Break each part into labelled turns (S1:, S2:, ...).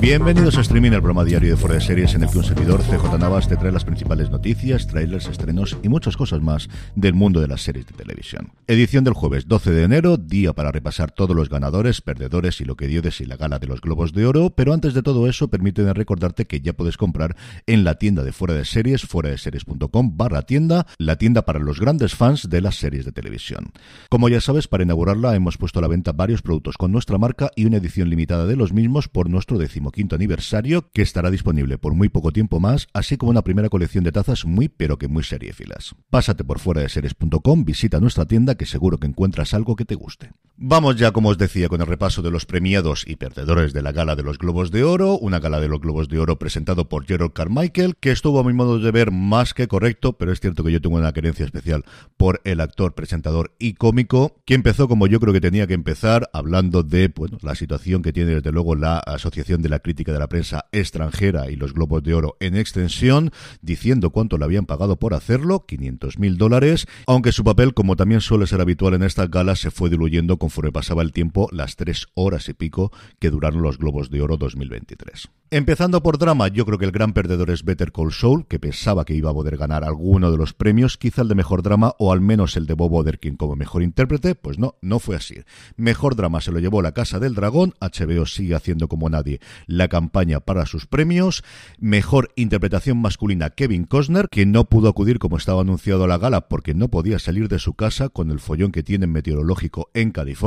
S1: Bienvenidos a Streaming, el programa diario de Fuera de Series en el que un servidor, CJ Navas, te trae las principales noticias, trailers, estrenos y muchas cosas más del mundo de las series de televisión. Edición del jueves 12 de enero, día para repasar todos los ganadores, perdedores y lo que dio de sí la gala de los Globos de Oro, pero antes de todo eso, permíteme recordarte que ya puedes comprar en la tienda de Fuera de Series, fuera de series.com barra tienda, la tienda para los grandes fans de las series de televisión. Como ya sabes, para inaugurarla hemos puesto a la venta varios productos con nuestra marca y una edición limitada de los mismos por nuestro decimoquinto aniversario, que estará disponible por muy poco tiempo más, así como una primera colección de tazas muy pero que muy seriéfilas. Pásate por fuera de series.com, visita nuestra tienda que seguro que encuentras algo que te guste. Vamos ya, como os decía, con el repaso de los premiados y perdedores de la gala de los Globos de Oro, una gala de los Globos de Oro presentado por Gerald Carmichael, que estuvo a mi modo de ver más que correcto, pero es cierto que yo tengo una querencia especial por el actor, presentador y cómico, que empezó como yo creo que tenía que empezar, hablando de bueno, la situación que tiene desde luego la Asociación de la Crítica de la Prensa Extranjera y los Globos de Oro en extensión, diciendo cuánto le habían pagado por hacerlo, 500 mil dólares, aunque su papel, como también suele ser habitual en estas galas, se fue diluyendo conforme pasaba el tiempo, las tres horas y pico que duraron los Globos de Oro 2023. Empezando por drama, yo creo que el gran perdedor es Better Call Saul, que pensaba que iba a poder ganar alguno de los premios, quizá el de mejor drama o al menos el de Bob Oderkin como mejor intérprete, pues no, no fue así. Mejor drama se lo llevó La Casa del Dragón, HBO sigue haciendo como nadie la campaña para sus premios. Mejor interpretación masculina Kevin Costner, que no pudo acudir como estaba anunciado a la gala porque no podía salir de su casa con el follón que tiene meteorológico en California.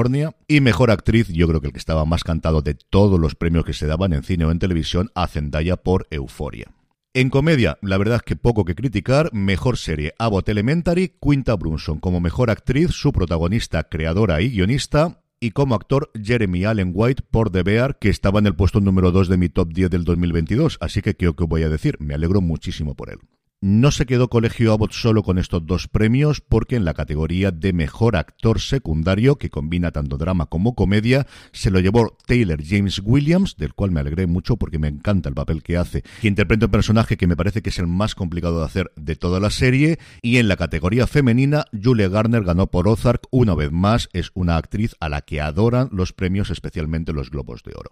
S1: Y mejor actriz, yo creo que el que estaba más cantado de todos los premios que se daban en cine o en televisión, a Zendaya por Euforia. En comedia, la verdad es que poco que criticar, mejor serie Abbott Elementary, Quinta Brunson como mejor actriz, su protagonista, creadora y guionista, y como actor Jeremy Allen White por The Bear, que estaba en el puesto número 2 de mi top 10 del 2022, así que creo que voy a decir, me alegro muchísimo por él. No se quedó Colegio Abbott solo con estos dos premios, porque en la categoría de mejor actor secundario, que combina tanto drama como comedia, se lo llevó Taylor James Williams, del cual me alegré mucho porque me encanta el papel que hace, que interpreta un personaje que me parece que es el más complicado de hacer de toda la serie. Y en la categoría femenina, Julia Garner ganó por Ozark, una vez más, es una actriz a la que adoran los premios, especialmente los Globos de Oro.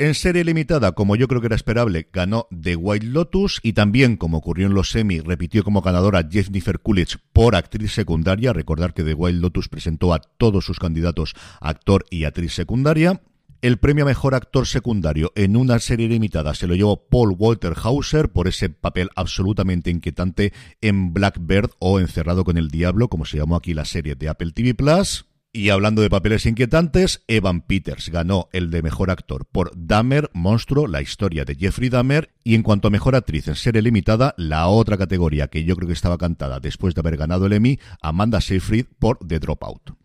S1: En serie limitada, como yo creo que era esperable, ganó The White Lotus y también, como ocurrió en los semi, repitió como ganadora Jennifer Coolidge por actriz secundaria. Recordar que The White Lotus presentó a todos sus candidatos actor y actriz secundaria. El premio a mejor actor secundario en una serie limitada se lo llevó Paul Walter Hauser por ese papel absolutamente inquietante en Blackbird o Encerrado con el Diablo, como se llamó aquí la serie de Apple TV Plus. Y hablando de papeles inquietantes, Evan Peters ganó el de mejor actor por Dahmer, Monstruo, la historia de Jeffrey Dahmer. Y en cuanto a mejor actriz en serie limitada, la otra categoría que yo creo que estaba cantada después de haber ganado el Emmy, Amanda Seyfried por The Dropout.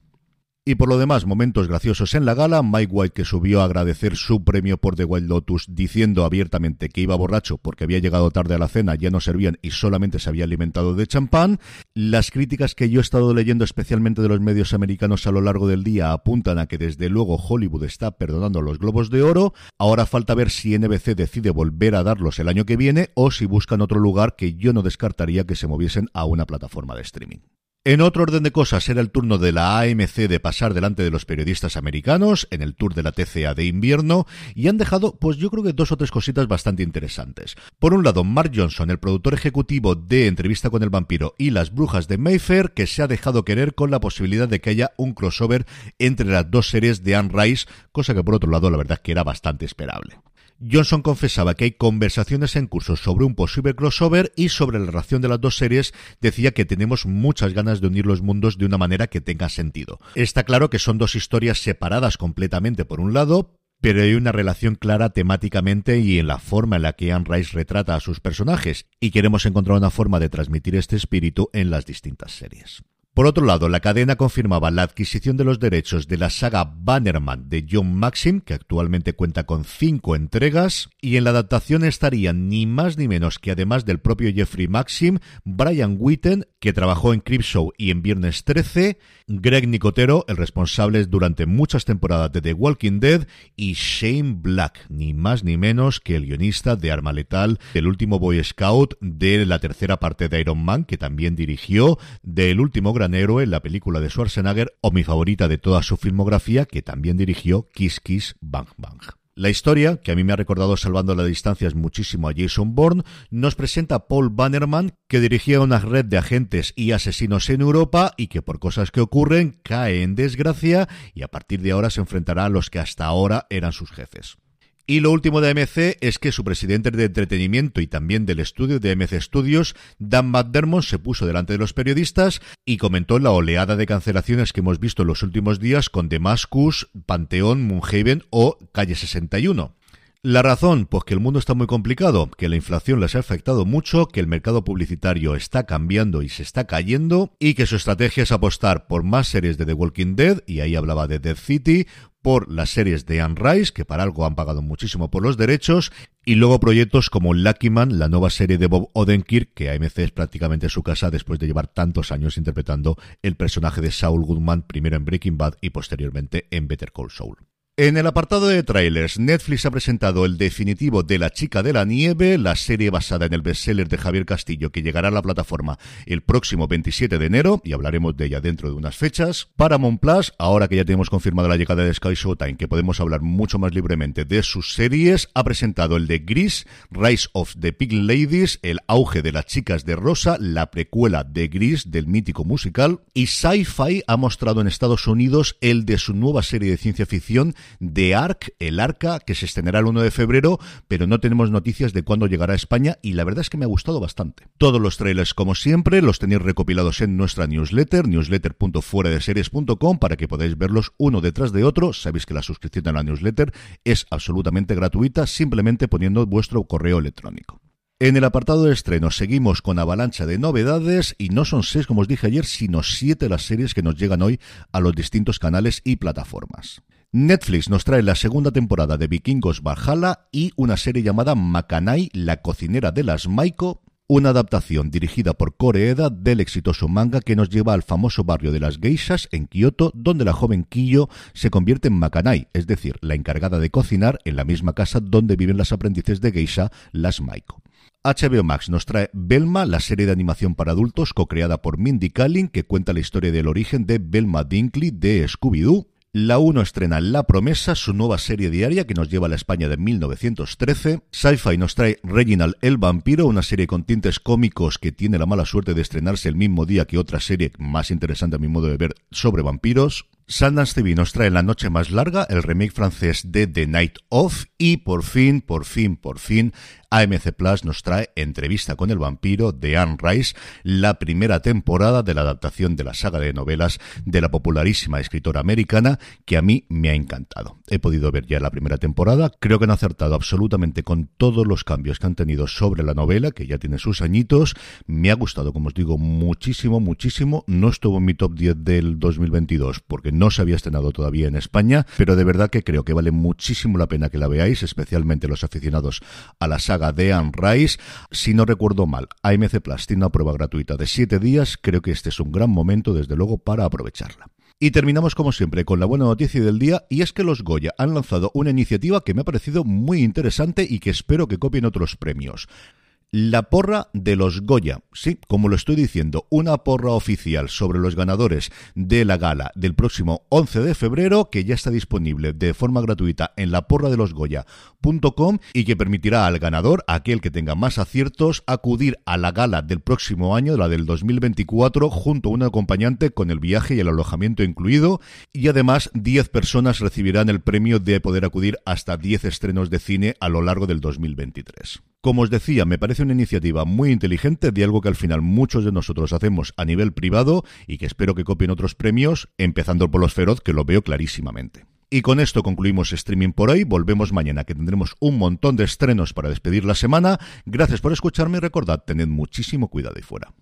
S1: Y por lo demás, momentos graciosos en la gala, Mike White que subió a agradecer su premio por The Wild Lotus diciendo abiertamente que iba borracho porque había llegado tarde a la cena, ya no servían y solamente se había alimentado de champán. Las críticas que yo he estado leyendo especialmente de los medios americanos a lo largo del día apuntan a que desde luego Hollywood está perdonando los globos de oro. Ahora falta ver si NBC decide volver a darlos el año que viene o si buscan otro lugar que yo no descartaría que se moviesen a una plataforma de streaming. En otro orden de cosas, era el turno de la AMC de pasar delante de los periodistas americanos en el tour de la TCA de invierno y han dejado, pues yo creo que dos o tres cositas bastante interesantes. Por un lado, Mark Johnson, el productor ejecutivo de Entrevista con el Vampiro y Las Brujas de Mayfair, que se ha dejado querer con la posibilidad de que haya un crossover entre las dos series de Anne Rice, cosa que por otro lado la verdad que era bastante esperable. Johnson confesaba que hay conversaciones en curso sobre un posible crossover y sobre la relación de las dos series decía que tenemos muchas ganas de unir los mundos de una manera que tenga sentido. Está claro que son dos historias separadas completamente por un lado, pero hay una relación clara temáticamente y en la forma en la que Anne Rice retrata a sus personajes, y queremos encontrar una forma de transmitir este espíritu en las distintas series. Por otro lado, la cadena confirmaba la adquisición de los derechos de la saga Bannerman de John Maxim, que actualmente cuenta con cinco entregas, y en la adaptación estarían ni más ni menos que además del propio Jeffrey Maxim, Brian Witten, que trabajó en Creepshow y en Viernes 13, Greg Nicotero, el responsable durante muchas temporadas de The Walking Dead, y Shane Black, ni más ni menos que el guionista de Arma Letal, del último Boy Scout, de la tercera parte de Iron Man, que también dirigió, del último gran héroe, la película de Schwarzenegger, o mi favorita de toda su filmografía, que también dirigió Kiss Kiss Bang Bang. La historia, que a mí me ha recordado salvando las distancias muchísimo a Jason Bourne, nos presenta Paul Bannerman, que dirigía una red de agentes y asesinos en Europa y que por cosas que ocurren cae en desgracia y a partir de ahora se enfrentará a los que hasta ahora eran sus jefes. Y lo último de AMC es que su presidente de entretenimiento y también del estudio de AMC Studios, Dan McDermott, se puso delante de los periodistas y comentó la oleada de cancelaciones que hemos visto en los últimos días con Damascus, Panteón, Moonhaven o Calle 61. La razón, pues que el mundo está muy complicado, que la inflación les ha afectado mucho, que el mercado publicitario está cambiando y se está cayendo, y que su estrategia es apostar por más series de The Walking Dead, y ahí hablaba de Dead City, por las series de Anne Rice, que para algo han pagado muchísimo por los derechos, y luego proyectos como Lucky Man, la nueva serie de Bob Odenkirk, que AMC es prácticamente su casa después de llevar tantos años interpretando el personaje de Saul Goodman, primero en Breaking Bad y posteriormente en Better Call Saul. En el apartado de trailers, Netflix ha presentado el definitivo de La chica de la nieve, la serie basada en el bestseller de Javier Castillo que llegará a la plataforma el próximo 27 de enero y hablaremos de ella dentro de unas fechas. Paramount Plus, ahora que ya tenemos confirmada la llegada de Sky Showtime, que podemos hablar mucho más libremente de sus series, ha presentado el de Gris, Rise of the Pig Ladies, el auge de las chicas de rosa, la precuela de Gris del mítico musical y Sci-Fi ha mostrado en Estados Unidos el de su nueva serie de ciencia ficción de Ark, el Arca, que se estrenará el 1 de febrero, pero no tenemos noticias de cuándo llegará a España y la verdad es que me ha gustado bastante. Todos los trailers, como siempre, los tenéis recopilados en nuestra newsletter, newsletter.fueradeseries.com, para que podáis verlos uno detrás de otro. Sabéis que la suscripción a la newsletter es absolutamente gratuita, simplemente poniendo vuestro correo electrónico. En el apartado de estreno seguimos con avalancha de novedades y no son seis, como os dije ayer, sino siete las series que nos llegan hoy a los distintos canales y plataformas. Netflix nos trae la segunda temporada de Vikingos Valhalla y una serie llamada Makanai, la cocinera de las Maiko, una adaptación dirigida por Koreeda del exitoso manga que nos lleva al famoso barrio de las geishas en Kioto, donde la joven Kiyo se convierte en Makanai, es decir, la encargada de cocinar en la misma casa donde viven las aprendices de geisha, las Maiko. HBO Max nos trae Belma, la serie de animación para adultos co-creada por Mindy Kaling, que cuenta la historia del origen de Belma Dinkley de Scooby-Doo. La 1 estrena La Promesa, su nueva serie diaria que nos lleva a la España de 1913. Sci-Fi nos trae Reginald el Vampiro, una serie con tintes cómicos que tiene la mala suerte de estrenarse el mismo día que otra serie más interesante a mi modo de ver sobre vampiros. Sundance TV nos trae La Noche Más Larga, el remake francés de The Night Of. Y por fin, por fin, por fin, AMC Plus nos trae Entrevista con el vampiro de Anne Rice, la primera temporada de la adaptación de la saga de novelas de la popularísima escritora americana que a mí me ha encantado. He podido ver ya la primera temporada, creo que han acertado absolutamente con todos los cambios que han tenido sobre la novela, que ya tiene sus añitos. Me ha gustado, como os digo, muchísimo, muchísimo. No estuvo en mi top 10 del 2022 porque no se había estrenado todavía en España, pero de verdad que creo que vale muchísimo la pena que la veáis, especialmente los aficionados a la saga de Anne Rice. Si no recuerdo mal, AMC Plus tiene una prueba gratuita de 7 días. Creo que este es un gran momento, desde luego, para aprovecharla. Y terminamos como siempre con la buena noticia del día y es que los Goya han lanzado una iniciativa que me ha parecido muy interesante y que espero que copien otros premios. La porra de los Goya. Sí, como lo estoy diciendo, una porra oficial sobre los ganadores de la gala del próximo 11 de febrero que ya está disponible de forma gratuita en la porra de los Goya.com y que permitirá al ganador, aquel que tenga más aciertos, acudir a la gala del próximo año, la del 2024, junto a un acompañante con el viaje y el alojamiento incluido y además 10 personas recibirán el premio de poder acudir hasta 10 estrenos de cine a lo largo del 2023. Como os decía, me parece una iniciativa muy inteligente de algo que al final muchos de nosotros hacemos a nivel privado y que espero que copien otros premios, empezando por los Feroz, que lo veo clarísimamente. Y con esto concluimos streaming por hoy. Volvemos mañana que tendremos un montón de estrenos para despedir la semana. Gracias por escucharme y recordad, tened muchísimo cuidado y fuera.